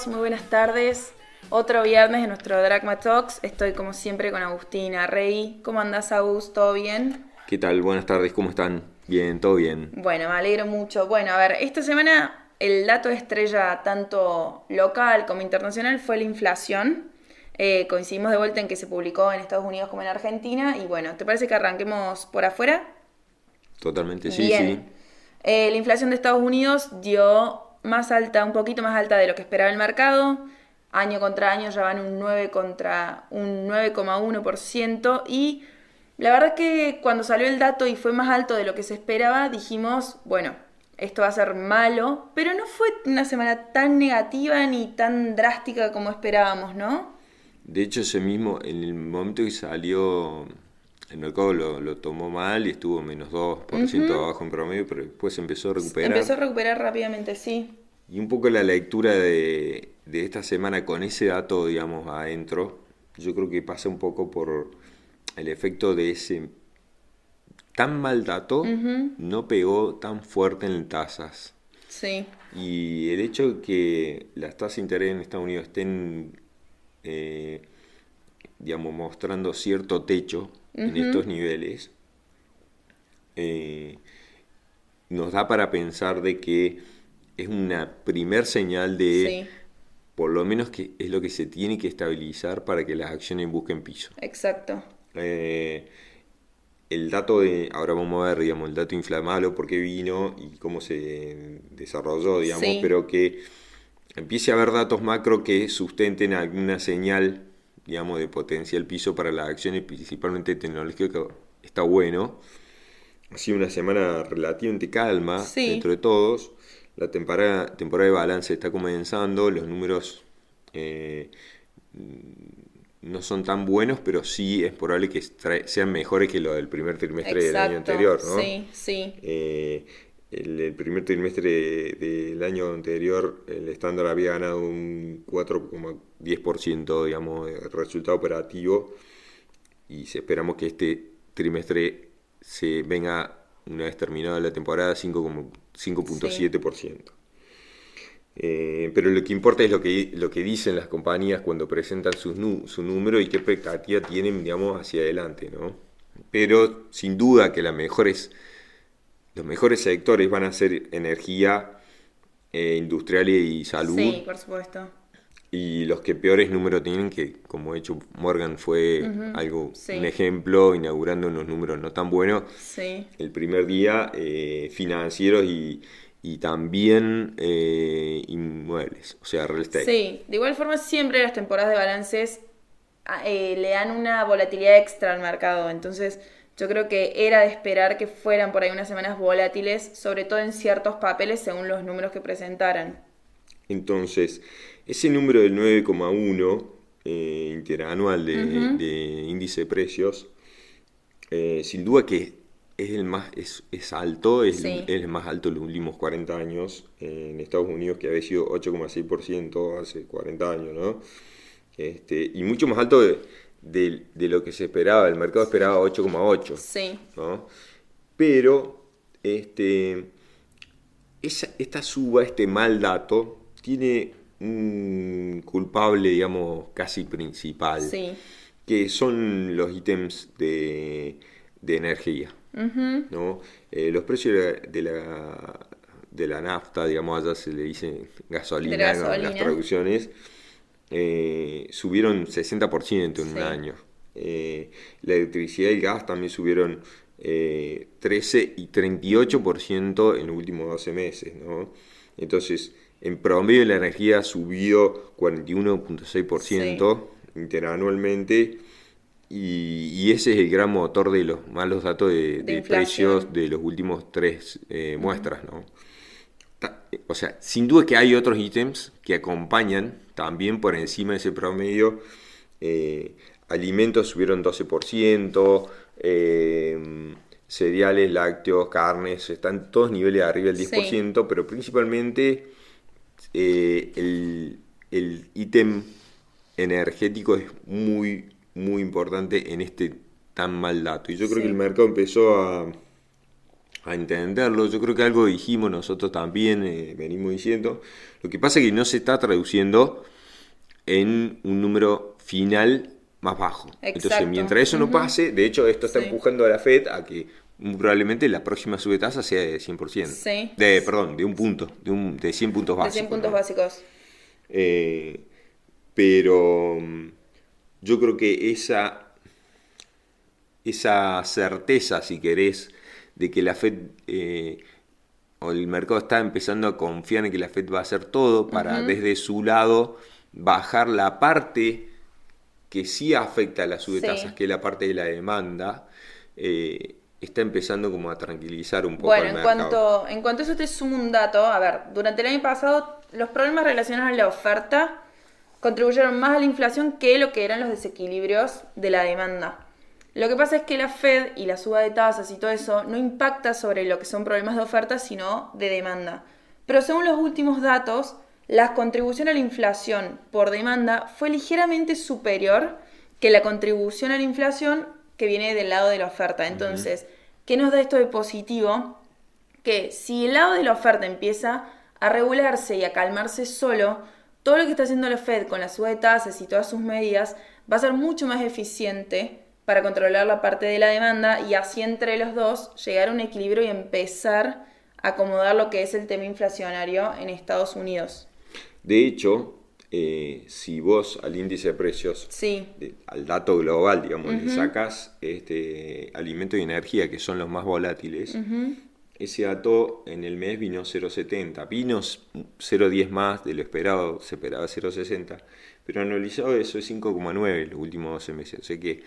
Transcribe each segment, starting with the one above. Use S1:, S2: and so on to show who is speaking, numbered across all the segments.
S1: Todos, muy buenas tardes. Otro viernes de nuestro Dragma Talks. Estoy como siempre con Agustina Rey. ¿Cómo andás, Agus? ¿Todo bien?
S2: ¿Qué tal? Buenas tardes, ¿cómo están? Bien, todo bien.
S1: Bueno, me alegro mucho. Bueno, a ver, esta semana el dato estrella tanto local como internacional fue la inflación. Eh, coincidimos de vuelta en que se publicó en Estados Unidos como en Argentina. Y bueno, ¿te parece que arranquemos por afuera?
S2: Totalmente, sí,
S1: Bien.
S2: sí.
S1: Eh, la inflación de Estados Unidos dio más alta, un poquito más alta de lo que esperaba el mercado. Año contra año ya van un 9 contra un 9,1% y la verdad que cuando salió el dato y fue más alto de lo que se esperaba, dijimos, bueno, esto va a ser malo, pero no fue una semana tan negativa ni tan drástica como esperábamos, ¿no?
S2: De hecho, ese mismo, en el momento que salió, el mercado lo, lo tomó mal y estuvo menos 2% abajo en promedio, pero después empezó a recuperar.
S1: Empezó a recuperar rápidamente, sí.
S2: Y un poco la lectura de, de esta semana con ese dato, digamos, adentro, yo creo que pasa un poco por el efecto de ese tan mal dato, no pegó tan fuerte en tasas.
S1: Sí.
S2: Y el hecho de que las tasas de interés en Estados Unidos estén, eh, digamos, mostrando cierto techo en estos niveles, eh, nos da para pensar de que es una primer señal de,
S1: Sí.
S2: por lo menos que es lo que se tiene que estabilizar para que las acciones busquen piso.
S1: Exacto.
S2: Eh, el dato de, ahora vamos a ver, digamos, el dato inflamable, por qué vino y cómo se desarrolló, digamos,
S1: Sí.
S2: pero que empiece a haber datos macro que sustenten alguna señal, digamos, de potencial piso para las acciones, principalmente tecnológicas, que está bueno. Ha sido una semana relativamente calma
S1: Sí.
S2: dentro de todos. La temporada, temporada de balance está comenzando, los números eh, no son tan buenos, pero sí es probable que sean mejores que lo del primer trimestre del año anterior, ¿no?
S1: Sí, sí.
S2: Eh, el, el primer trimestre del año anterior, el estándar había ganado un 4,10%, digamos, de resultado operativo, y esperamos que este trimestre se venga, una vez terminada la temporada, 5,- 5.7%. Eh, pero lo que importa es lo que, lo que dicen las compañías cuando presentan sus nu- su número y qué expectativa tienen, digamos, hacia adelante, ¿no? Pero sin duda que las mejores, los mejores sectores van a ser energía, eh, industrial y salud.
S1: Sí, por supuesto.
S2: Y los que peores números tienen, que como de hecho Morgan fue algo,
S1: sí.
S2: un ejemplo, inaugurando unos números no tan buenos,
S1: Sí.
S2: el primer día eh, financieros y, y también eh, inmuebles, o sea, real estate.
S1: Sí, de igual forma siempre las temporadas de balances ah, eh, le dan una volatilidad extra al mercado, entonces yo creo que era de esperar que fueran por ahí unas semanas volátiles, sobre todo en ciertos papeles según los números que presentaran.
S2: Entonces, ese número del 9,1 eh, interanual de, de índice de precios, eh, sin duda que es el más es, es alto, es,
S1: Sí.
S2: el, es el más alto de los últimos 40 años eh, en Estados Unidos, que había sido 8,6% hace 40 años, ¿no? Este, y mucho más alto de, de- de lo que se esperaba, el mercado esperaba 8,8%.
S1: Sí,
S2: ¿no? Pero este, esa- esta suba, este mal dato, tiene un culpable, digamos, casi principal,
S1: sí,
S2: que son los ítems de, de energía. ¿no? Eh, los precios de la, de la, de la nafta, digamos, allá se le dice gasolina, en las traducciones, eh, subieron 60% en un año. Eh, la electricidad y el gas también subieron eh, 13 y 38% en los últimos 12 meses. ¿no? Entonces, en promedio la energía ha subido 41.6% interanualmente. Y, y ese es el gran motor de los malos datos de, de
S1: inflación.
S2: precios de los últimos tres eh, muestras, ¿no? O sea, sin duda que hay otros ítems que acompañan también por encima de ese promedio. Eh, alimentos subieron 12%, eh, cereales, lácteos, carnes, están todos niveles de arriba del
S1: Sí.
S2: 10%, pero principalmente eh, el, el ítem energético es muy, muy importante en este tan mal dato. Y yo creo
S1: Sí.
S2: que el mercado empezó a, a entenderlo. Yo creo que algo dijimos nosotros también, eh, venimos diciendo. Lo que pasa es que no se está traduciendo en un número final más bajo. Entonces, mientras eso no pase, de hecho, esto está empujando a la Fed a que probablemente la próxima sube tasa sea de 100%. Sí. De, perdón, de un punto, de, un, de 100 puntos básicos.
S1: De 100 puntos básicos.
S2: Eh, pero mm, yo creo que esa, esa certeza, si querés, de que la Fed eh, o el mercado está empezando a confiar en que la Fed va a hacer todo para desde su lado bajar la parte que sí afecta a las subtasas, que es la parte de la demanda, eh, está empezando como a tranquilizar un poco
S1: bueno,
S2: el
S1: en Cuanto, en cuanto a eso te sumo un dato, a ver, durante el año pasado los problemas relacionados a la oferta contribuyeron más a la inflación que lo que eran los desequilibrios de la demanda. Lo que pasa es que la Fed y la suba de tasas y todo eso no impacta sobre lo que son problemas de oferta, sino de demanda. Pero según los últimos datos, la contribución a la inflación por demanda fue ligeramente superior que la contribución a la inflación que viene del lado de la oferta. Entonces, ¿qué nos da esto de positivo? Que si el lado de la oferta empieza a regularse y a calmarse solo, todo lo que está haciendo la Fed con la suba de tasas y todas sus medidas va a ser mucho más eficiente para controlar la parte de la demanda y así entre los dos llegar a un equilibrio y empezar a acomodar lo que es el tema inflacionario en Estados Unidos.
S2: De hecho, eh, si vos al índice de precios, al dato global, digamos, le sacas este, alimento y energía, que son los más volátiles, ese dato en el mes vino 0,70. Vino 0,10 más de lo esperado, se esperaba 0,60. Pero analizado eso es 5,9 los últimos 12 meses. O sea que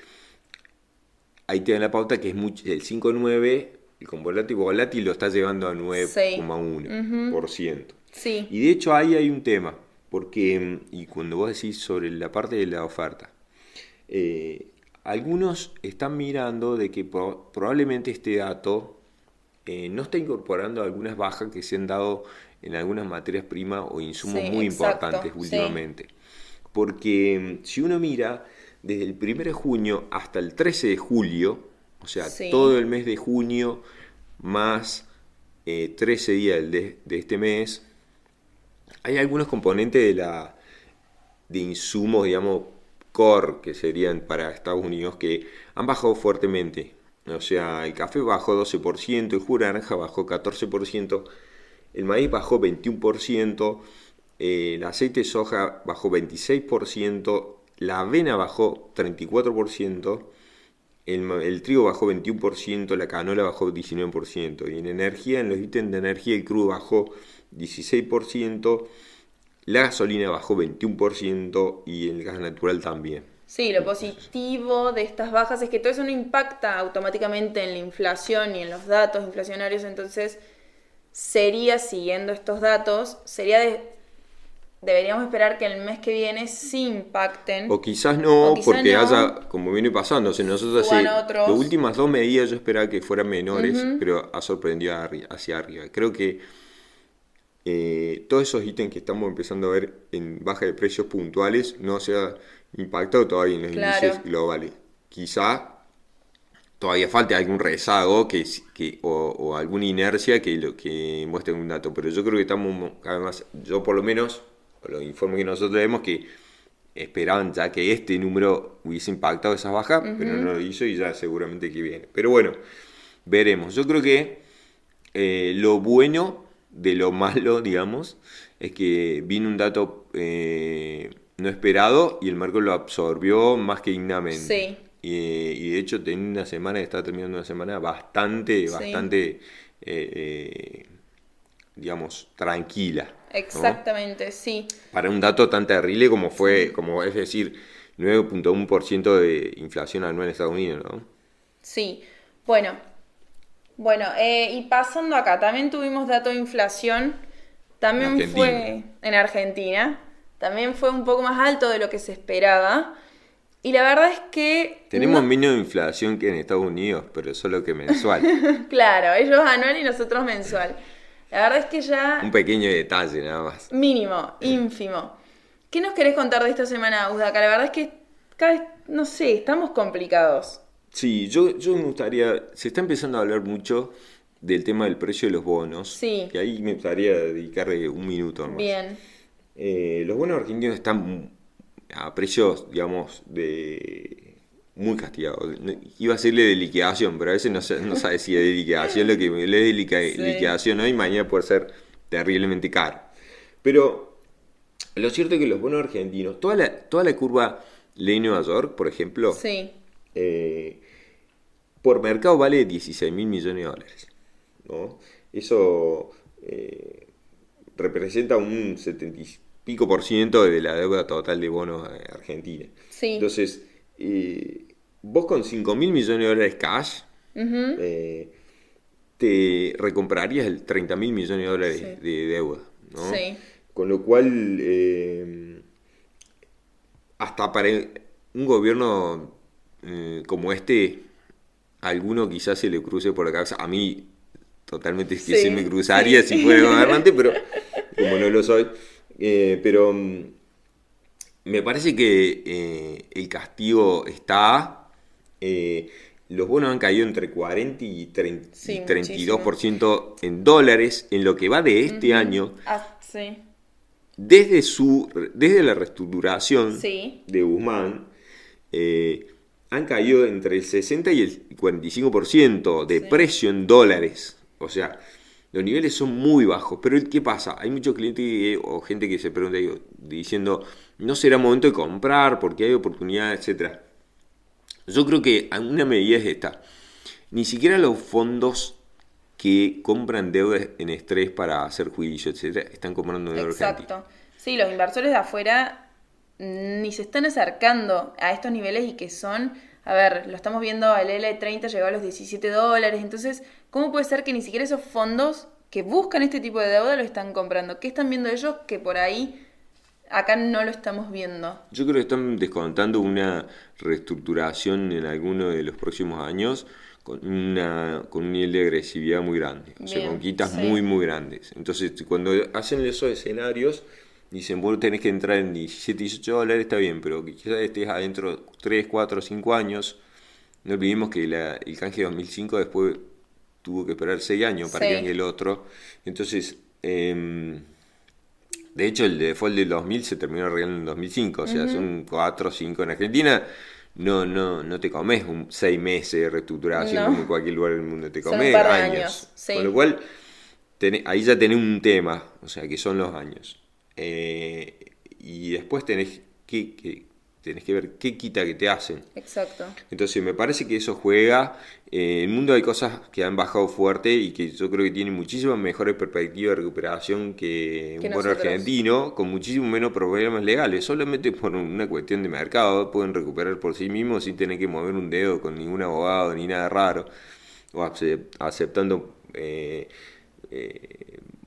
S2: ahí te dan la pauta que es mucho, el 5,9, el con volátil, lo está llevando a 9,1%.
S1: Sí.
S2: Y de hecho ahí hay un tema, porque, y cuando vos decís sobre la parte de la oferta, eh, algunos están mirando de que probablemente este dato eh, no está incorporando algunas bajas que se han dado en algunas materias primas o insumos muy importantes últimamente. Porque si uno mira, desde el 1 de junio hasta el 13 de julio, o sea, todo el mes de junio más 13 eh, días de, de este mes, hay algunos componentes de la de insumos, digamos, core, que serían para Estados Unidos, que han bajado fuertemente. O sea, el café bajó 12%, el jugo naranja bajó 14%, el maíz bajó 21%, el aceite de soja bajó 26%, la avena bajó 34%, el, el, trigo bajó 21%, la canola bajó 19%, y en energía, en los ítems de energía, el crudo bajó 16%, la gasolina bajó 21% y el gas natural también.
S1: Sí, lo positivo de estas bajas es que todo eso no impacta automáticamente en la inflación y en los datos inflacionarios, entonces sería, siguiendo estos datos, sería de, deberíamos esperar que el mes que viene sí impacten.
S2: O quizás no, porque haya, como viene pasando, o nosotros así, las últimas dos medidas yo esperaba que fueran menores, pero ha sorprendido hacia arriba. Creo que eh, todos esos ítems que estamos empezando a ver en baja de precios puntuales no se ha impactado todavía en los índices globales. Quizá todavía falte algún rezago que, que, o, alguna inercia que, lo, que muestre un dato, pero yo creo que estamos cada vez más, yo por lo menos, los informes que nosotros vemos que esperaban ya que este número hubiese impactado esas bajas, pero no lo hizo y ya seguramente que viene. Pero bueno, veremos. Yo creo que eh, lo bueno de lo malo, digamos, es que vino un dato eh, no esperado y el mercado lo absorbió más que dignamente.
S1: Sí.
S2: Y, de hecho tenía una semana, está terminando una semana bastante, bastante, eh, eh, digamos, tranquila.
S1: Exactamente, sí.
S2: Para un dato tan terrible como fue, como es decir, 9.1% de inflación anual en Estados Unidos, ¿no?
S1: Sí. Bueno, bueno, eh, y pasando acá, también tuvimos dato de inflación, también fue en Argentina, también fue un poco más alto de lo que se esperaba. Y la verdad es que...
S2: Tenemos menos inflación que en Estados Unidos, pero solo que mensual.
S1: claro, ellos anual y nosotros mensual. La verdad es que ya...
S2: Un pequeño detalle nada más.
S1: Mínimo, ínfimo. ¿Qué nos querés contar de esta semana, Udaka? La verdad es que cada vez, no sé, estamos complicados.
S2: Sí, yo, yo me gustaría, se está empezando a hablar mucho del tema del precio de los bonos.
S1: Sí.
S2: Que ahí me gustaría dedicarle un minuto más.
S1: Bien.
S2: Eh, los bonos argentinos están a precios, digamos, de muy castigados. Iba a decirle de liquidación, pero a veces no, no sabe si es de liquidación lo que le es de liquidación hoy, mañana puede ser terriblemente caro. Pero lo cierto es que los bonos argentinos, toda la, toda la curva Ley Nueva York, por ejemplo,
S1: sí.
S2: Eh, por mercado vale 16 mil millones de dólares. ¿no? Eso eh, representa un 70 y pico por ciento de la deuda total de bonos eh, argentina. Entonces, vos con 5 mil millones de dólares cash, te recomprarías el 30 mil millones de dólares de deuda. ¿no? Con lo cual, hasta para un gobierno eh, como este, alguno quizás se le cruce por la cabeza. A mí, totalmente es que se me cruzaría si fuera gobernante, pero como no lo soy. Eh, pero mm, me parece que eh, el castigo está. los bonos han caído entre 40 y, 32% en dólares en lo que va de este año.
S1: Ah, sí.
S2: Desde, su, desde la reestructuración de Guzmán, han caído entre el 60 y el 45% de precio en dólares. O sea, los niveles son muy bajos. Pero ¿qué pasa? Hay muchos clientes o gente que se pregunta diciendo, no será momento de comprar porque hay oportunidades, etc. Yo creo que una medida es esta. Ni siquiera los fondos que compran deudas en estrés para hacer juicio, etc., están comprando deuda
S1: Exacto. Sí, los inversores de afuera ni se están acercando a estos niveles y que son, a ver, lo estamos viendo, el L30 llegó a los 17 dólares, entonces, ¿cómo puede ser que ni siquiera esos fondos que buscan este tipo de deuda lo están comprando? ¿Qué están viendo ellos que por ahí acá no lo estamos viendo?
S2: Yo creo que están descontando una reestructuración en alguno de los próximos años con, una, con un nivel de agresividad muy grande, o sea, con quitas muy, muy grandes. Entonces, cuando hacen esos escenarios dicen, vos tenés que entrar en 17, 18 dólares, está bien, pero quizás estés adentro 3, 4, 5 años. No olvidemos que el canje de 2005 después tuvo que esperar 6 años para que venga el otro. Entonces, em, de hecho, el default del 2000 se terminó arreglando en 2005, o sea, son 4 o 5 en Argentina. No, no, no te comes un 6 meses de reestructuración como en cualquier lugar del mundo, te comes años. Con lo cual, ahí ya tenés un tema, o sea, que son los años. Eh, y después tenés que, tenés que ver qué quita que te hacen.
S1: Exacto.
S2: Entonces me parece que eso juega. Eh, en el mundo hay cosas que han bajado fuerte y que yo creo que tienen muchísimas mejores perspectivas de recuperación que, un bono argentino, con muchísimo menos problemas legales. Solamente por una cuestión de mercado pueden recuperar por sí mismos sin tener que mover un dedo con ningún abogado ni nada raro. O aceptando eh,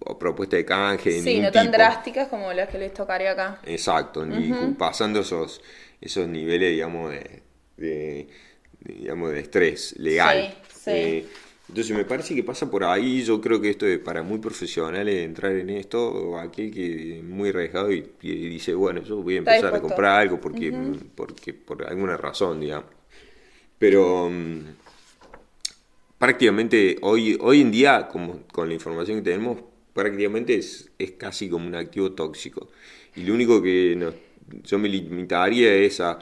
S2: o propuesta de canje.
S1: Sí, no tan drásticas como las que les tocaría acá.
S2: Exacto, y pasando esos, esos niveles, digamos, de, digamos, de estrés legal. Sí, eh, entonces me parece que pasa por ahí, yo creo que esto es para muy profesionales entrar en esto, o aquel que es muy arriesgado y, dice, bueno, yo voy a empezar a comprar algo porque, porque por alguna razón, digamos. Pero mm, prácticamente hoy, hoy en día, como, con la información que tenemos, prácticamente es, es casi como un activo tóxico. Y lo único que yo me limitaría es a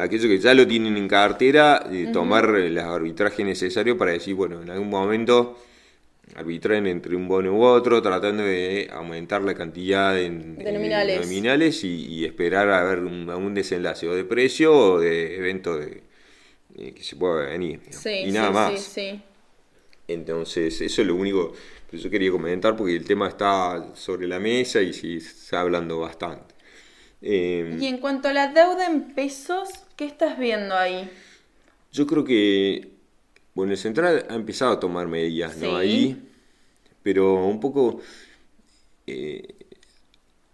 S2: aquellos que ya lo tienen en cartera, eh, tomar el arbitraje necesario para decir, bueno, en algún momento arbitrar entre un bono u otro, tratando de aumentar la cantidad de, nominales, y, esperar a ver un, desenlace o de precio o de evento de, eh, que se pueda venir. y nada más. Entonces, eso es lo único pero yo quería comentar porque el tema está sobre la mesa y se está hablando bastante.
S1: Em, y en cuanto a la deuda en pesos, ¿qué estás viendo ahí?
S2: Yo creo que, bueno, el central ha empezado a tomar medidas, ¿no? Ahí, pero un poco, eh,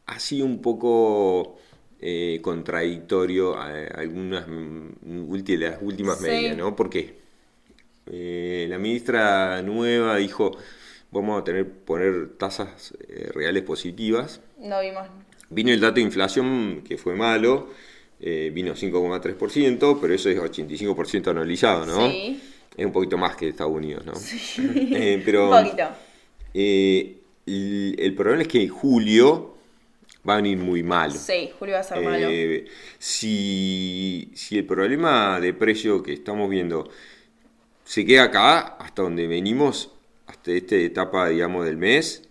S2: ha sido un poco eh, contradictorio a algunas de las últimas medidas, ¿no? Porque eh, la ministra nueva dijo vamos a tener poner tasas eh, reales positivas.
S1: No vimos.
S2: Vino el dato de inflación que fue malo, eh, vino 5,3%, pero eso es 85% anualizado, ¿no? Sí. Es un poquito más que Estados Unidos, ¿no? Eh, pero,
S1: Un poquito.
S2: eh, el, el problema es que julio va a venir muy malo.
S1: Sí, Julio va a ser malo.
S2: Si, si el problema de precio que estamos viendo se queda acá, hasta donde venimos, hasta esta etapa, digamos, del mes,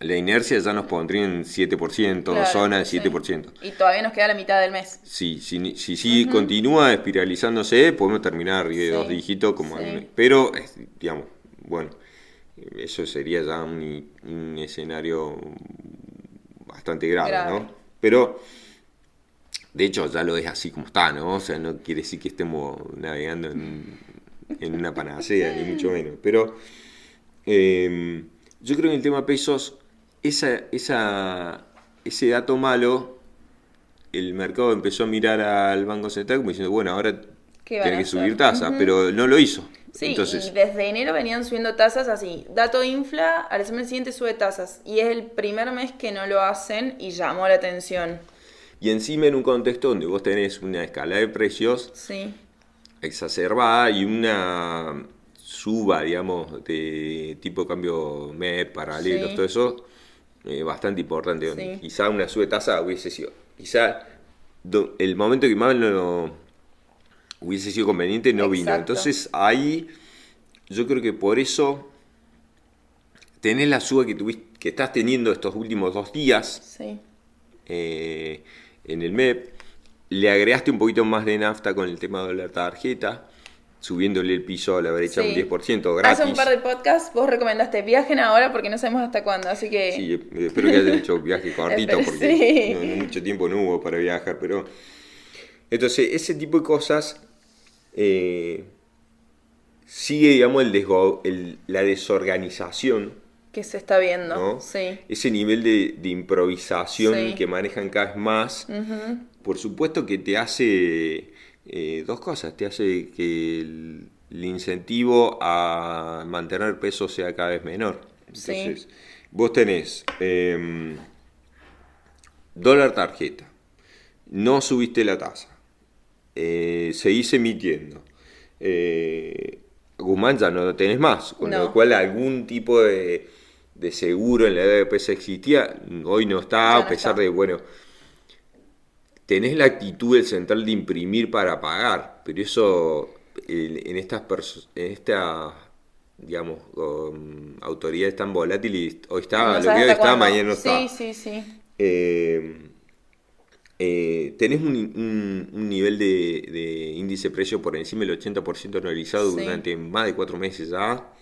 S2: la inercia ya nos pondría en 7%,
S1: Claro,
S2: zona de
S1: sí.
S2: 7%.
S1: Y todavía nos queda la mitad del mes.
S2: Sí, si, si, si continúa espiralizándose, podemos terminar arriba de
S1: Sí,
S2: dos dígitos, como
S1: sí.
S2: pero, digamos, bueno, eso sería ya un, un escenario bastante grave,
S1: Grave.
S2: ¿no? Pero, de hecho, ya lo es así como está, ¿no? O sea, no quiere decir que estemos navegando en, en una panacea, ni mucho menos. Pero, eh, yo creo que el tema pesos, esa, esa, ese dato malo el mercado empezó a mirar al Banco Central como diciendo, bueno, ahora
S1: ¿Qué van
S2: tiene que subir tasa, pero no lo hizo.
S1: Sí,
S2: Entonces,
S1: y desde enero venían subiendo tasas así. Dato infla, al semana siguiente sube tasas. Y es el primer mes que no lo hacen y llamó la atención.
S2: y encima en un contexto donde vos tenés una escala de precios
S1: Sí,
S2: exacerbada y una suba, digamos, de tipo cambio MEP, paralelos,
S1: Sí.
S2: todo eso, eh, bastante importante.
S1: Sí.
S2: Quizá una sube tasa hubiese sido, quizá do- el momento que más no hubiese sido conveniente no vino. Entonces ahí yo creo que por eso tenés la suba que, tuviste, que estás teniendo estos últimos dos días
S1: sí.
S2: eh, en el MEP, le agregaste un poquito más de nafta con el tema de la tarjeta, subiéndole el piso a la brecha
S1: Sí.
S2: un 10% gratis.
S1: Hace un par de podcasts vos recomendaste viajen ahora porque no sabemos hasta cuándo, así que...
S2: Sí, eh, espero que hayan hecho viaje cortito
S1: Espero-
S2: porque
S1: sí.
S2: no, no mucho tiempo no hubo para viajar, pero entonces ese tipo de cosas eh, sigue, digamos, el desgo- el- la desorganización,
S1: que se está viendo,
S2: ¿no?
S1: sí.
S2: Ese nivel de, de improvisación
S1: Sí.
S2: que manejan cada vez más. Por supuesto que te hace eh, dos cosas. Te hace que el, el incentivo a mantener peso sea cada vez menor.
S1: Sí.
S2: Entonces, vos tenés em, dólar tarjeta, no subiste la tasa, eh, seguís emitiendo. Eh, Guzmán ya no lo tenés más, con
S1: No.
S2: lo cual algún tipo de, de seguro en la EDPS existía, hoy no está, a pesar
S1: está.
S2: de, bueno, tenés la actitud del central de imprimir para pagar, pero eso eh, en estas en esta digamos um, autoridades tan volátiles hoy está
S1: No
S2: lo que hoy está mañana no está
S1: Sí, sí, sí.
S2: Eh, eh, tenés un, un- un nivel de, de índice de precio por encima del 80% anualizado
S1: Sí.
S2: durante más de cuatro meses ya.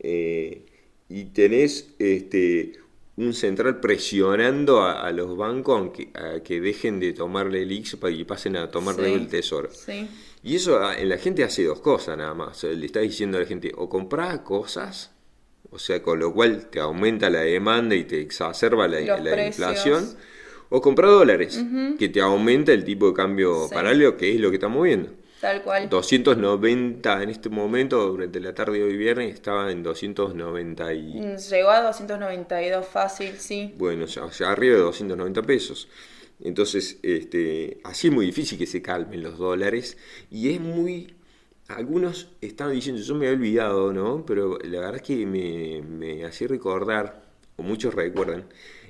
S2: Eh, y tenés este, un central presionando a, a los bancos aunque, a que dejen de tomarle el para que pasen a tomar
S1: Sí.
S2: el tesoro.
S1: Sí.
S2: Y eso a- en la gente hace dos cosas nada más. O sea, le está diciendo a la gente, o comprás cosas, o sea, con lo cual te aumenta la demanda y te exacerba la, inflación, o comprar dólares, que te aumenta el tipo de cambio
S1: Sí.
S2: paralelo, que es lo que estamos viendo.
S1: Tal cual.
S2: 290 en este momento, durante la tarde de hoy viernes, estaba en 290 y...
S1: Mm, Llegó a 292 fácil, sí.
S2: Bueno, ya, ya arriba de 290 pesos. Entonces, este, así es muy difícil que se calmen los dólares. Y es muy. Algunos estaban diciendo, yo me había olvidado, ¿no? Pero la verdad es que me, me hacía recordar, o muchos recuerdan,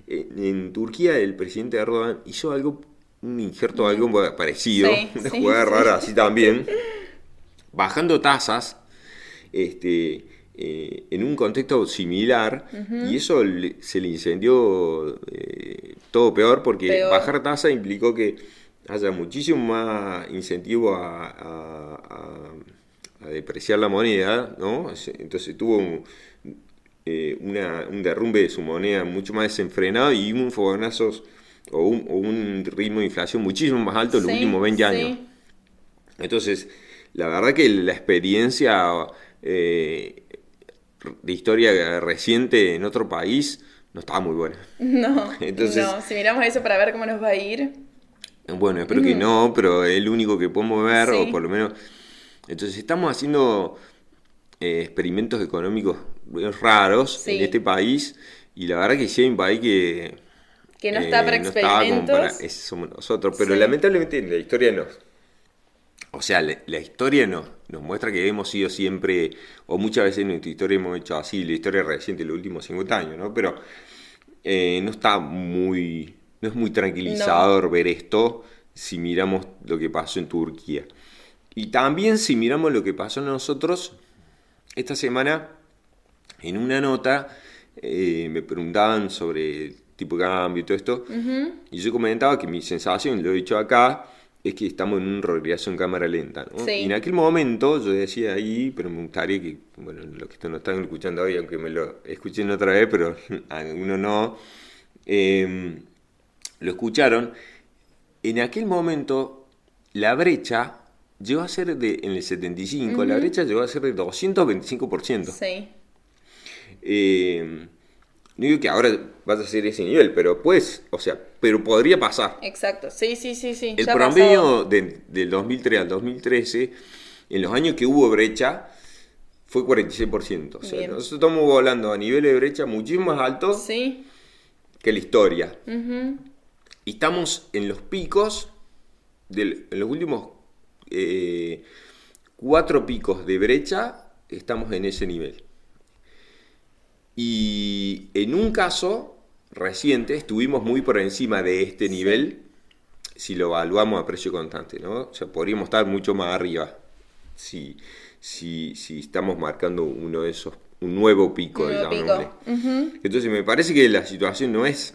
S2: en Turquía el presidente Erdogan hizo algo, un injerto algo parecido,
S1: Sí,
S2: una
S1: sí,
S2: jugada
S1: sí.
S2: rara así también, bajando tasas este, eh, en un contexto similar y eso le- se le incendió eh, todo peor porque
S1: Peor.
S2: bajar tasa implicó que haya muchísimo más incentivo a, a- a- a depreciar la moneda, ¿no? Entonces tuvo un, eh, una- un derrumbe de su moneda mucho más desenfrenado y un fogonazos o un, o un ritmo de inflación muchísimo más alto en los
S1: Sí,
S2: últimos 20
S1: sí.
S2: años. Entonces, la verdad que la experiencia eh, de historia reciente en otro país no estaba muy buena.
S1: No,
S2: Entonces-
S1: no, si miramos eso para ver cómo nos va a ir.
S2: Bueno, espero que no, pero es el único que podemos ver,
S1: Sí.
S2: o por lo menos... Entonces, estamos haciendo eh, experimentos económicos raros
S1: Sí.
S2: en este país, y la verdad que sí hay un país que...
S1: Que no está para
S2: estaba como para-
S1: experimentos.
S2: ese somos nosotros, pero
S1: Sí.
S2: lamentablemente en la historia nos... o sea, la, historia nos, nos muestra que hemos sido siempre, o muchas veces en nuestra historia hemos hecho así, la historia reciente los últimos 50 años, ¿no? Pero eh, no está muy, no es muy tranquilizador ver esto si miramos lo que pasó en Turquía. Y también si miramos lo que pasó en nosotros, esta semana, en una nota, eh, me preguntaban sobre tipo de cambio y todo esto, y yo comentaba que mi sensación, lo he dicho acá, es que estamos en un regreso en cámara lenta. Y en aquel momento yo decía ahí, pero me gustaría que, bueno, los que no están escuchando hoy, aunque me lo escuchen otra vez, pero algunos no, em, lo escucharon, en aquel momento la brecha llegó a ser de, en el 75, la brecha llegó a ser de 225%. Sí. Eh, no digo que ahora vas a ser ese nivel, pero pues, o sea, pero podría pasar.
S1: Exacto, sí, sí, sí, sí.
S2: El promedio del 2003 al 2013, en los años que hubo brecha, fue 46%. O sea, nosotros estamos volando a nivel de brecha muchísimo más alto que la historia. Y estamos en los picos, en los últimos eh, cuatro picos de brecha, estamos en ese nivel. Y en un caso reciente estuvimos muy por encima de este nivel si lo evaluamos a precio constante, ¿no? O sea, podríamos estar mucho más arriba si, si, si estamos marcando uno de esos, un nuevo pico, digamos. Entonces me parece que la situación no es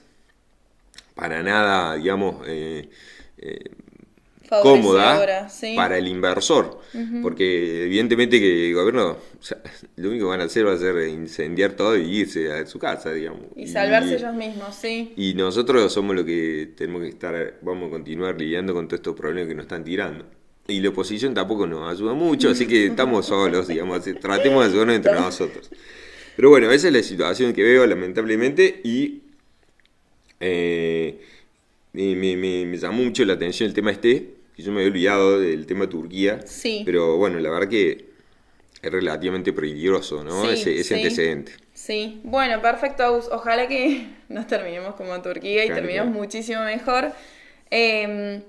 S2: para nada, digamos, eh, eh, cómoda para el inversor. Porque evidentemente que el gobierno, lo único que van a hacer va a ser incendiar todo y irse a su casa, digamos.
S1: Y salvarse ellos mismos, sí.
S2: Y nosotros somos los que tenemos que estar, vamos a continuar lidiando con todos estos problemas que nos están tirando. Y la oposición tampoco nos ayuda mucho, así que estamos solos, digamos, tratemos de ayudarnos entre nosotros. Pero bueno, esa es la situación que veo, lamentablemente, y eh, me, me, me, llamó mucho la atención el tema este, yo me había olvidado del tema Turquía. Sí. Pero bueno, la verdad que es relativamente peligroso, ¿no? ese, antecedente.
S1: Sí, bueno, perfecto, Ojalá que nos terminemos como Turquía y terminemos muchísimo mejor. Em,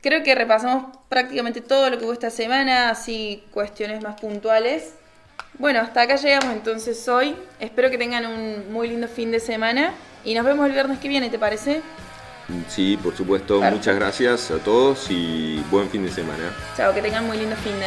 S1: creo que repasamos prácticamente todo lo que hubo esta semana, así cuestiones más puntuales. Bueno, hasta acá llegamos entonces hoy. Espero que tengan un muy lindo fin de semana y nos vemos el viernes que viene, ¿te parece?
S2: Sí, por supuesto. Muchas gracias a todos y buen fin de semana.
S1: Chao, que tengan muy lindo fin de